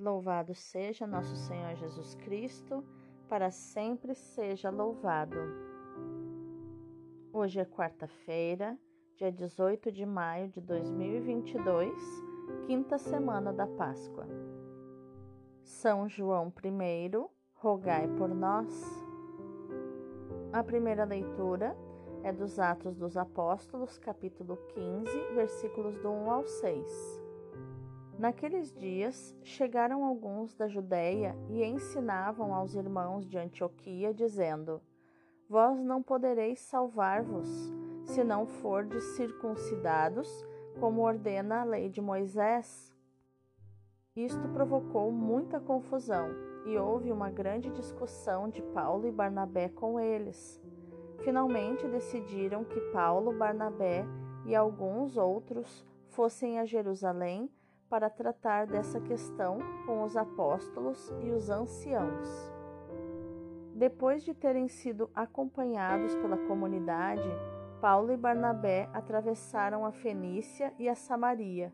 Louvado seja nosso Senhor Jesus Cristo, para sempre seja louvado. Hoje é quarta-feira, dia 18 de maio de 2022, quinta semana da Páscoa. São João I, rogai por nós. A primeira leitura é dos Atos dos Apóstolos, capítulo 15, versículos do 1 ao 6. Naqueles dias chegaram alguns da Judéia e ensinavam aos irmãos de Antioquia, dizendo: Vós não podereis salvar-vos, se não fordes circuncidados, como ordena a lei de Moisés. Isto provocou muita confusão e houve uma grande discussão de Paulo e Barnabé com eles. Finalmente decidiram que Paulo, Barnabé e alguns outros fossem a Jerusalém para tratar dessa questão com os apóstolos e os anciãos. Depois de terem sido acompanhados pela comunidade, Paulo e Barnabé atravessaram a Fenícia e a Samaria.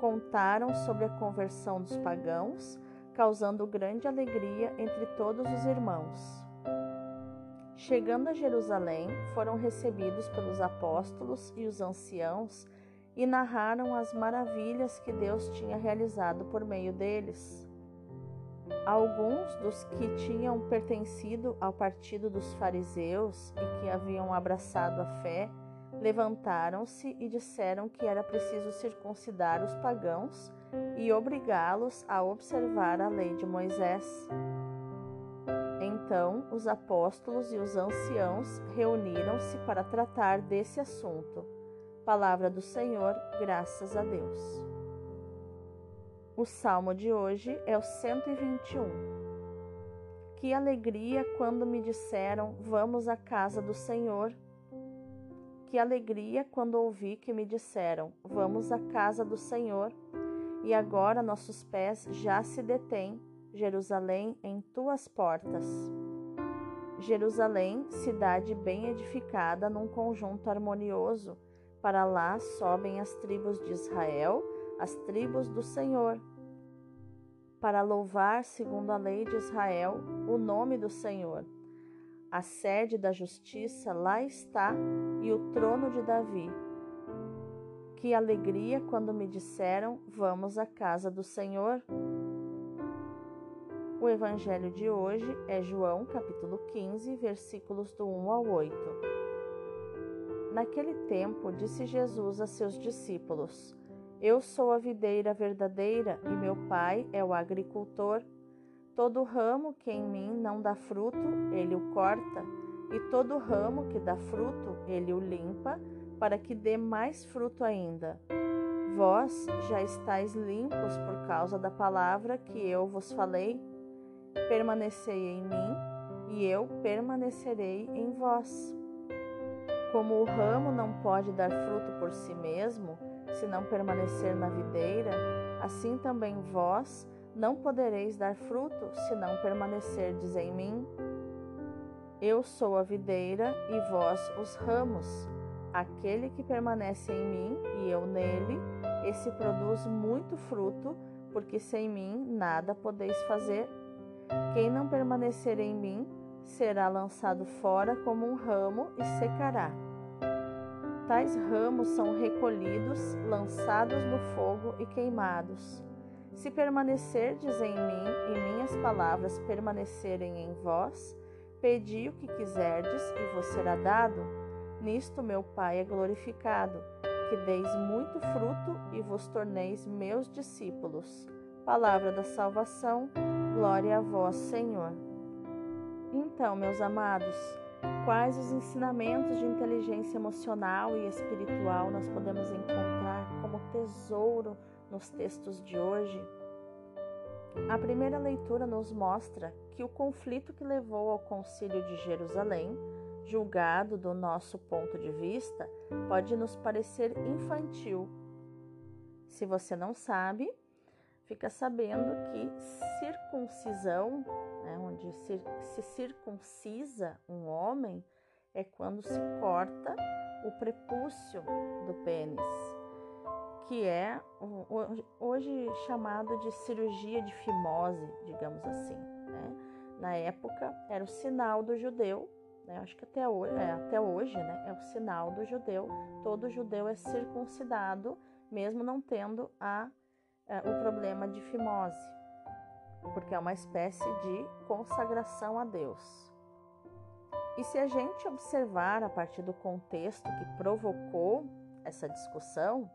Contaram sobre a conversão dos pagãos, causando grande alegria entre todos os irmãos. Chegando a Jerusalém, foram recebidos pelos apóstolos e os anciãos e narraram as maravilhas que Deus tinha realizado por meio deles. Alguns dos que tinham pertencido ao partido dos fariseus e que haviam abraçado a fé levantaram-se e disseram que era preciso circuncidar os pagãos e obrigá-los a observar a lei de Moisés. Então os apóstolos e os anciãos reuniram-se para tratar desse assunto. Palavra do Senhor, graças a Deus. O salmo de hoje é o 121. Que alegria quando me disseram: Vamos à casa do Senhor. Que alegria quando ouvi que me disseram: Vamos à casa do Senhor. E agora nossos pés já se detêm, Jerusalém, em tuas portas. Jerusalém, cidade bem edificada num conjunto harmonioso para lá sobem as tribos de Israel, as tribos do Senhor, para louvar, segundo a lei de Israel, o nome do Senhor. A sede da justiça lá está e o trono de Davi. Que alegria quando me disseram: Vamos à casa do Senhor. O evangelho de hoje é João, capítulo 15, versículos do 1 ao 8. Naquele tempo, disse Jesus a seus discípulos: Eu sou a videira verdadeira e meu Pai é o agricultor. Todo ramo que em mim não dá fruto, ele o corta, e todo ramo que dá fruto, ele o limpa, para que dê mais fruto ainda. Vós já estáis limpos por causa da palavra que eu vos falei. Permanecei em mim, e eu permanecerei em vós. Como o ramo não pode dar fruto por si mesmo, se não permanecer na videira, assim também vós não podereis dar fruto se não permanecerdes em mim. Eu sou a videira e vós os ramos. Aquele que permanece em mim e eu nele, esse produz muito fruto, porque sem mim nada podeis fazer. Quem não permanecer em mim, será lançado fora como um ramo e secará. Tais ramos são recolhidos, lançados no fogo e queimados. Se permanecerdes em mim e minhas palavras permanecerem em vós, pedi o que quiserdes e vos será dado. Nisto meu Pai é glorificado, que deis muito fruto e vos torneis meus discípulos. Palavra da salvação, glória a vós, Senhor. Então, meus amados, quais os ensinamentos de inteligência emocional e espiritual nós podemos encontrar como tesouro nos textos de hoje? A primeira leitura nos mostra que o conflito que levou ao Concílio de Jerusalém, julgado do nosso ponto de vista, pode nos parecer infantil. Se você não sabe, fica sabendo que circuncisão onde se, se circuncisa um homem, é quando se corta o prepúcio do pênis, que é hoje chamado de cirurgia de fimose, digamos assim. Né? Na época era o sinal do judeu, né? acho que até hoje, é, até hoje né? é o sinal do judeu. Todo judeu é circuncidado, mesmo não tendo a, é, o problema de fimose, porque é uma espécie de consagração a Deus. E se a gente observar a partir do contexto que provocou essa discussão,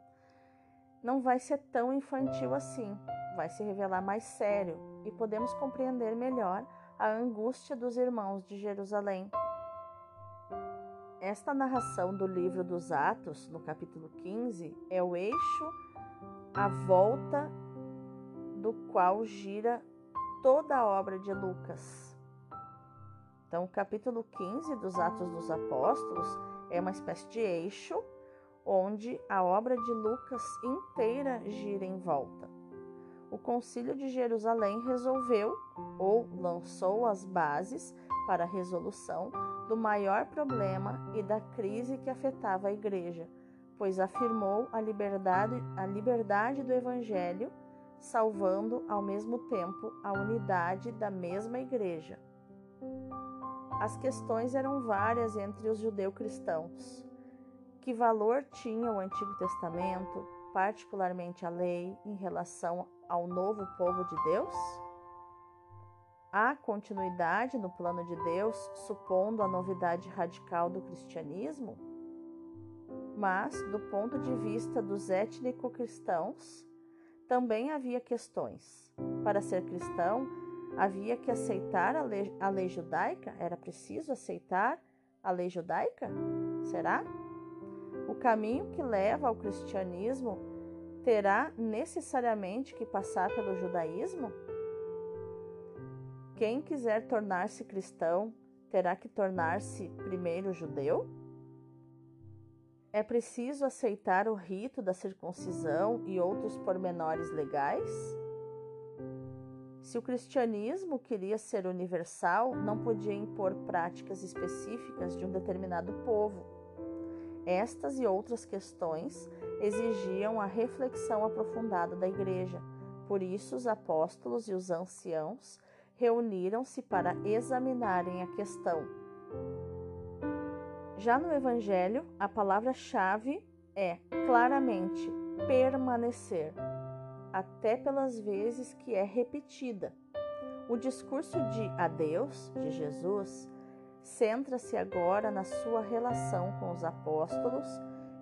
não vai ser tão infantil assim, vai se revelar mais sério e podemos compreender melhor a angústia dos irmãos de Jerusalém. Esta narração do livro dos Atos, no capítulo 15, é o eixo à volta do qual gira toda a obra de Lucas. Então, o capítulo 15 dos Atos dos Apóstolos é uma espécie de eixo onde a obra de Lucas inteira gira em volta. O Concílio de Jerusalém resolveu ou lançou as bases para a resolução do maior problema e da crise que afetava a Igreja, pois afirmou a liberdade, a liberdade do Evangelho, salvando ao mesmo tempo a unidade da mesma Igreja. As questões eram várias entre os judeu-cristãos. Que valor tinha o Antigo Testamento, particularmente a lei, em relação ao novo povo de Deus? Há continuidade no plano de Deus, supondo a novidade radical do cristianismo? Mas, do ponto de vista dos étnico-cristãos, também havia questões. Para ser cristão, havia que aceitar a lei, a lei judaica? Era preciso aceitar a lei judaica? Será? O caminho que leva ao cristianismo terá necessariamente que passar pelo judaísmo? Quem quiser tornar-se cristão terá que tornar-se primeiro judeu? É preciso aceitar o rito da circuncisão e outros pormenores legais? Se o cristianismo queria ser universal, não podia impor práticas específicas de um determinado povo estas e outras questões exigiam a reflexão aprofundada da Igreja. Por isso, os apóstolos e os anciãos reuniram-se para examinarem a questão. Já no Evangelho, a palavra-chave é claramente permanecer, até pelas vezes que é repetida. O discurso de adeus de Jesus centra-se agora na sua relação com os apóstolos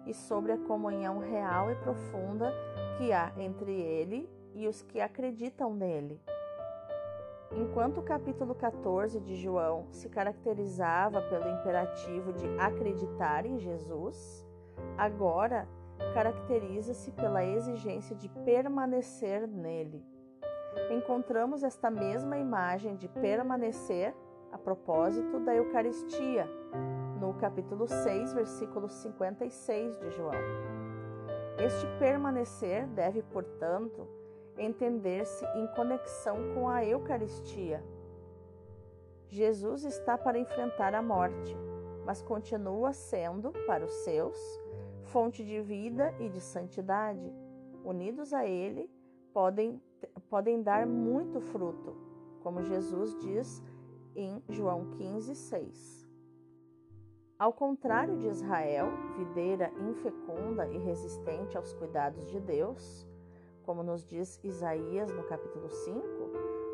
e sobre a comunhão real e profunda que há entre ele e os que acreditam nele. Enquanto o capítulo 14 de João se caracterizava pelo imperativo de acreditar em Jesus, agora caracteriza-se pela exigência de permanecer nele. Encontramos esta mesma imagem de permanecer a propósito da Eucaristia, no capítulo 6, versículo 56 de João. Este permanecer deve, portanto, entender-se em conexão com a Eucaristia. Jesus está para enfrentar a morte, mas continua sendo, para os seus, fonte de vida e de santidade. Unidos a Ele, podem, podem dar muito fruto, como Jesus diz em João 15, 6. Ao contrário de Israel, videira infecunda e resistente aos cuidados de Deus, como nos diz Isaías no capítulo 5,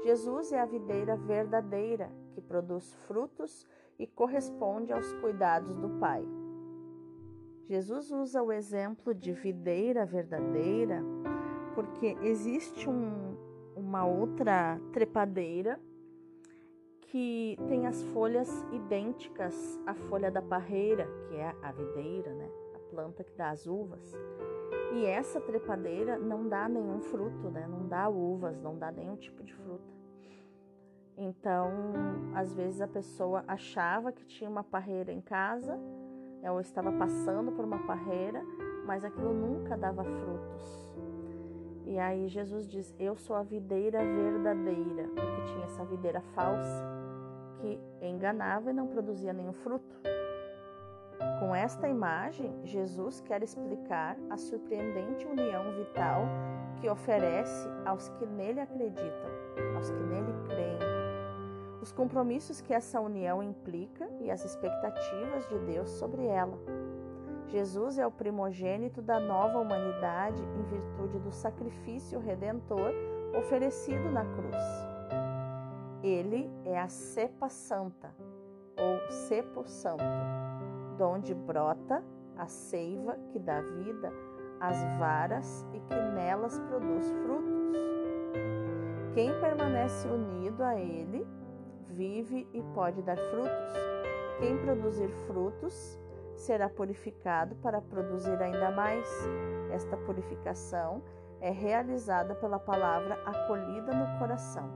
Jesus é a videira verdadeira que produz frutos e corresponde aos cuidados do Pai. Jesus usa o exemplo de videira verdadeira porque existe um, uma outra trepadeira que tem as folhas idênticas à folha da parreira, que é a videira, né? A planta que dá as uvas. E essa trepadeira não dá nenhum fruto, né? Não dá uvas, não dá nenhum tipo de fruta. Então, às vezes a pessoa achava que tinha uma parreira em casa, ou estava passando por uma parreira, mas aquilo nunca dava frutos. E aí Jesus diz: Eu sou a videira verdadeira, porque tinha essa videira falsa que enganava e não produzia nenhum fruto. Com esta imagem, Jesus quer explicar a surpreendente união vital que oferece aos que nele acreditam, aos que nele creem, os compromissos que essa união implica e as expectativas de Deus sobre ela. Jesus é o primogênito da nova humanidade em virtude do sacrifício redentor oferecido na cruz. Ele é a cepa santa, ou cepo santo, donde brota a seiva que dá vida às varas e que nelas produz frutos. Quem permanece unido a ele vive e pode dar frutos. Quem produzir frutos será purificado para produzir ainda mais. Esta purificação é realizada pela palavra acolhida no coração.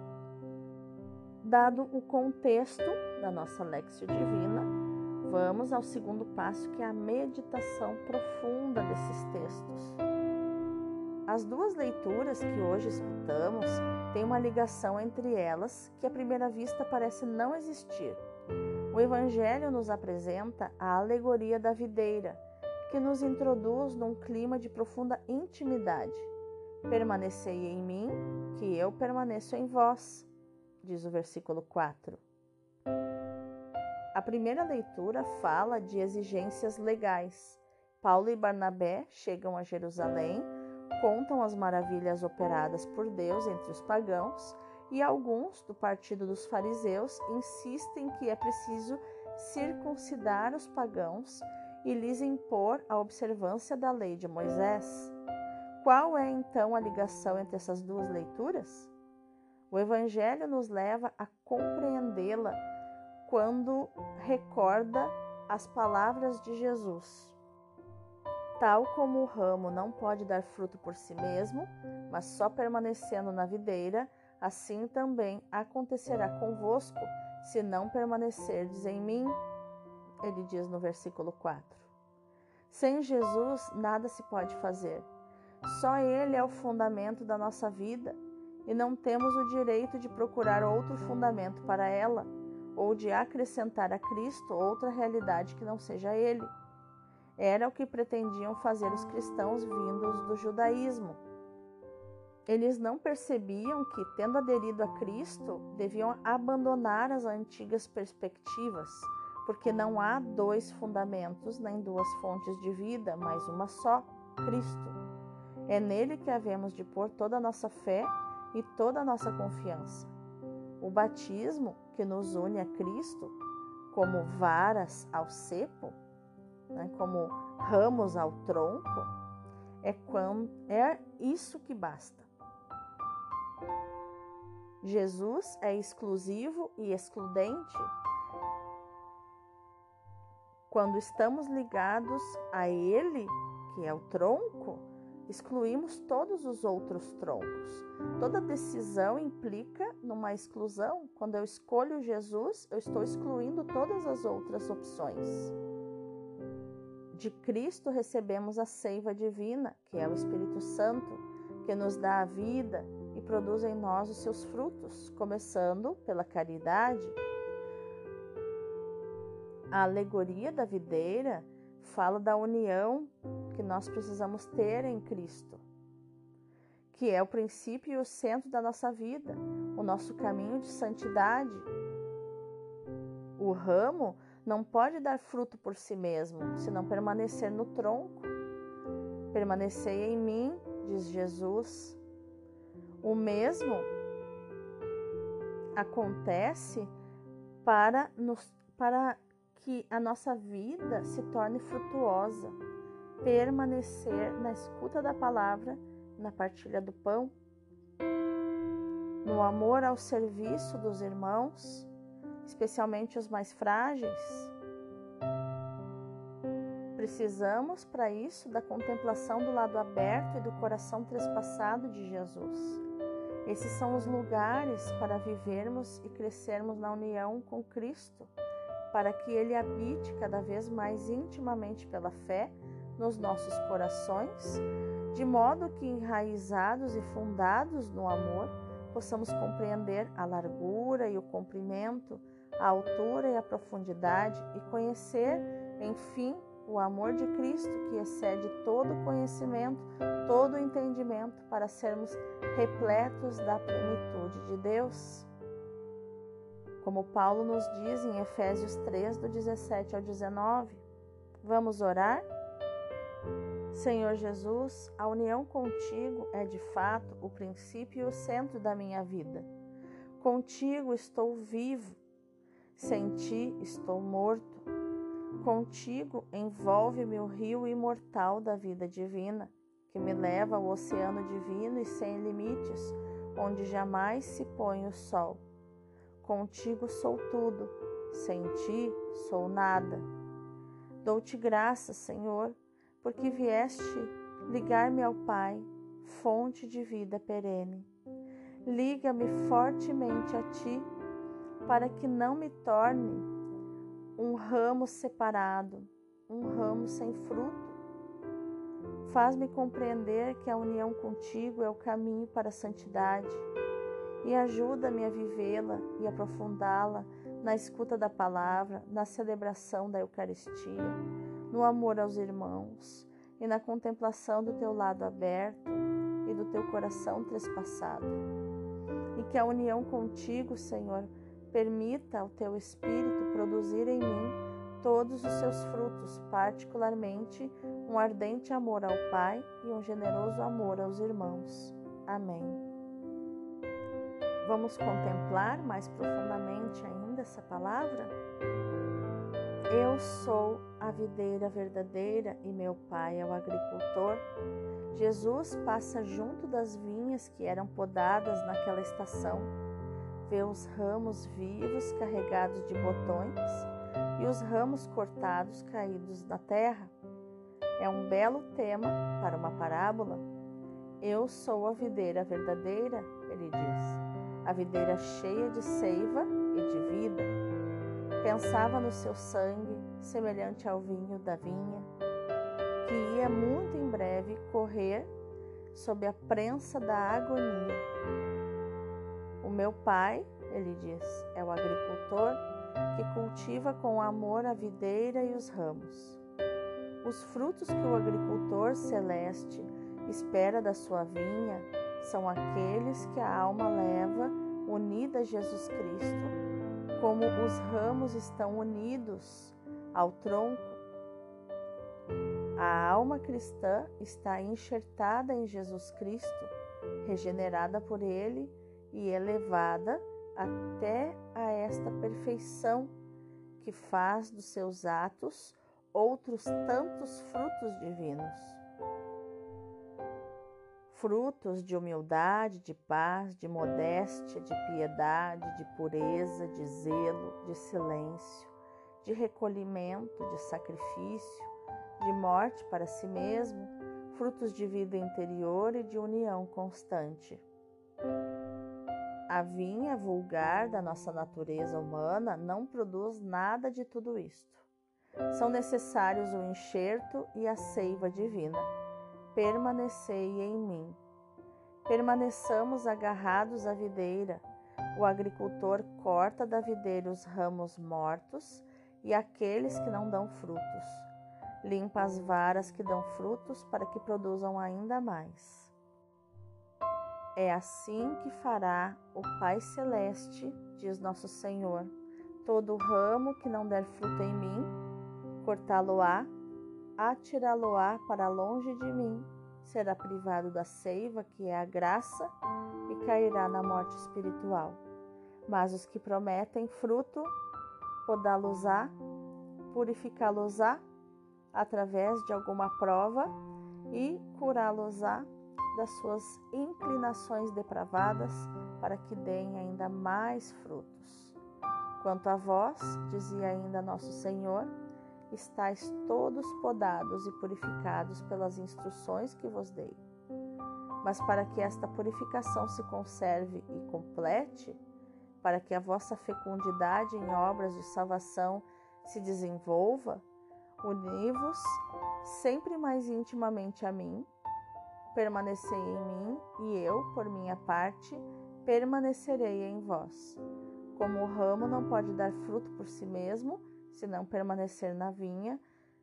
Dado o contexto da nossa Lexio Divina, vamos ao segundo passo, que é a meditação profunda desses textos. As duas leituras que hoje escutamos têm uma ligação entre elas que à primeira vista parece não existir. O Evangelho nos apresenta a alegoria da videira, que nos introduz num clima de profunda intimidade. Permanecei em mim, que eu permaneço em vós, diz o versículo 4. A primeira leitura fala de exigências legais. Paulo e Barnabé chegam a Jerusalém, contam as maravilhas operadas por Deus entre os pagãos e alguns do partido dos fariseus insistem que é preciso circuncidar os pagãos e lhes impor a observância da lei de Moisés. Qual é então a ligação entre essas duas leituras? O Evangelho nos leva a compreendê-la quando recorda as palavras de Jesus. Tal como o ramo não pode dar fruto por si mesmo, mas só permanecendo na videira, assim também acontecerá convosco, se não permanecerdes em mim. Ele diz no versículo 4. Sem Jesus, nada se pode fazer. Só Ele é o fundamento da nossa vida e não temos o direito de procurar outro fundamento para ela ou de acrescentar a Cristo outra realidade que não seja Ele. Era o que pretendiam fazer os cristãos vindos do judaísmo eles não percebiam que, tendo aderido a Cristo, deviam abandonar as antigas perspectivas, porque não há dois fundamentos nem duas fontes de vida, mas uma só, Cristo. É nele que havemos de pôr toda a nossa fé e toda a nossa confiança. O batismo, que nos une a Cristo, como varas ao cepo, né, como ramos ao tronco, é, quando, é isso que basta. Jesus é exclusivo e excludente? Quando estamos ligados a Ele, que é o tronco, excluímos todos os outros troncos. Toda decisão implica numa exclusão. Quando eu escolho Jesus, eu estou excluindo todas as outras opções. De Cristo recebemos a seiva divina, que é o Espírito Santo, que nos dá a vida, e produz em nós os seus frutos, começando pela caridade. A alegoria da videira fala da união que nós precisamos ter em Cristo, que é o princípio e o centro da nossa vida, o nosso caminho de santidade. O ramo não pode dar fruto por si mesmo, se não permanecer no tronco. Permanecei em mim, diz Jesus, o mesmo acontece para, nos, para que a nossa vida se torne frutuosa, permanecer na escuta da palavra, na partilha do pão, no amor ao serviço dos irmãos, especialmente os mais frágeis. Precisamos, para isso, da contemplação do lado aberto e do coração trespassado de Jesus. Esses são os lugares para vivermos e crescermos na união com Cristo, para que Ele habite cada vez mais intimamente pela fé nos nossos corações, de modo que, enraizados e fundados no amor, possamos compreender a largura e o comprimento, a altura e a profundidade e conhecer Enfim, o amor de Cristo que excede todo conhecimento, todo entendimento, para sermos repletos da plenitude de Deus. Como Paulo nos diz em Efésios 3, do 17 ao 19. Vamos orar? Senhor Jesus, a união contigo é de fato o princípio e o centro da minha vida. Contigo estou vivo, sem ti estou morto. Contigo envolve-me o rio imortal da vida divina, que me leva ao oceano divino e sem limites, onde jamais se põe o sol. Contigo sou tudo, sem ti sou nada. Dou-te graças, Senhor, porque vieste ligar-me ao Pai, fonte de vida perene. Liga-me fortemente a ti, para que não me torne um ramo separado, um ramo sem fruto. Faz-me compreender que a união contigo é o caminho para a santidade e ajuda-me a vivê-la e aprofundá-la na escuta da palavra, na celebração da Eucaristia, no amor aos irmãos e na contemplação do teu lado aberto e do teu coração trespassado. E que a união contigo, Senhor, permita ao teu Espírito produzir em mim todos os seus frutos, particularmente um ardente amor ao Pai e um generoso amor aos irmãos. Amém. Vamos contemplar mais profundamente ainda essa palavra? Eu sou a videira verdadeira e meu pai é o agricultor. Jesus passa junto das vinhas que eram podadas naquela estação, vê os ramos vivos carregados de botões e os ramos cortados caídos na terra. É um belo tema para uma parábola. Eu sou a videira verdadeira, ele diz a videira cheia de seiva e de vida. Pensava no seu sangue, semelhante ao vinho da vinha, que ia muito em breve correr sob a prensa da agonia. O meu pai, ele diz, é o agricultor que cultiva com amor a videira e os ramos. Os frutos que o agricultor celeste espera da sua vinha são aqueles que a alma leva unida a Jesus Cristo, como os ramos estão unidos ao tronco. A alma cristã está enxertada em Jesus Cristo, regenerada por Ele e elevada até a esta perfeição que faz dos seus atos outros tantos frutos divinos frutos de humildade, de paz, de modéstia, de piedade, de pureza, de zelo, de silêncio, de recolhimento, de sacrifício, de morte para si mesmo, frutos de vida interior e de união constante. A vinha vulgar da nossa natureza humana não produz nada de tudo isto. São necessários o enxerto e a seiva divina permanecei em mim. Permaneçamos agarrados à videira. O agricultor corta da videira os ramos mortos e aqueles que não dão frutos. Limpa as varas que dão frutos para que produzam ainda mais. É assim que fará o Pai Celeste, diz nosso Senhor. Todo ramo que não der fruto em mim, cortá-lo-á atirá-lo-á para longe de mim, será privado da seiva, que é a graça, e cairá na morte espiritual. Mas os que prometem fruto, podá-los-á, purificá-los-á através de alguma prova e curá-los-á das suas inclinações depravadas, para que deem ainda mais frutos. Quanto a vós, dizia ainda nosso Senhor, estáis todos podados e purificados pelas instruções que vos dei. Mas para que esta purificação se conserve e complete, para que a vossa fecundidade em obras de salvação se desenvolva, uni-vos sempre mais intimamente a mim, permanecei em mim e eu, por minha parte, permanecerei em vós. Como o ramo não pode dar fruto por si mesmo, se não permanecer na vinha,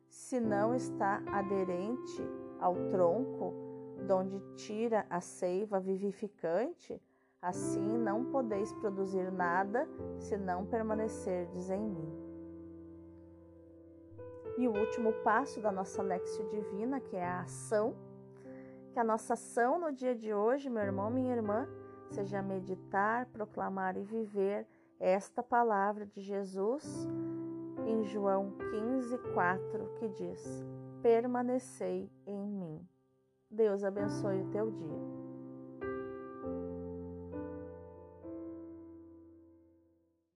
se não está aderente ao tronco, donde tira a seiva vivificante, assim não podeis produzir nada se não permanecerdes em mim. E o último passo da nossa Lexio Divina, que é a ação, que a nossa ação no dia de hoje, meu irmão, minha irmã, seja meditar, proclamar e viver esta palavra de Jesus em João 15, 4, que diz: Permanecei em mim. Deus abençoe o teu dia.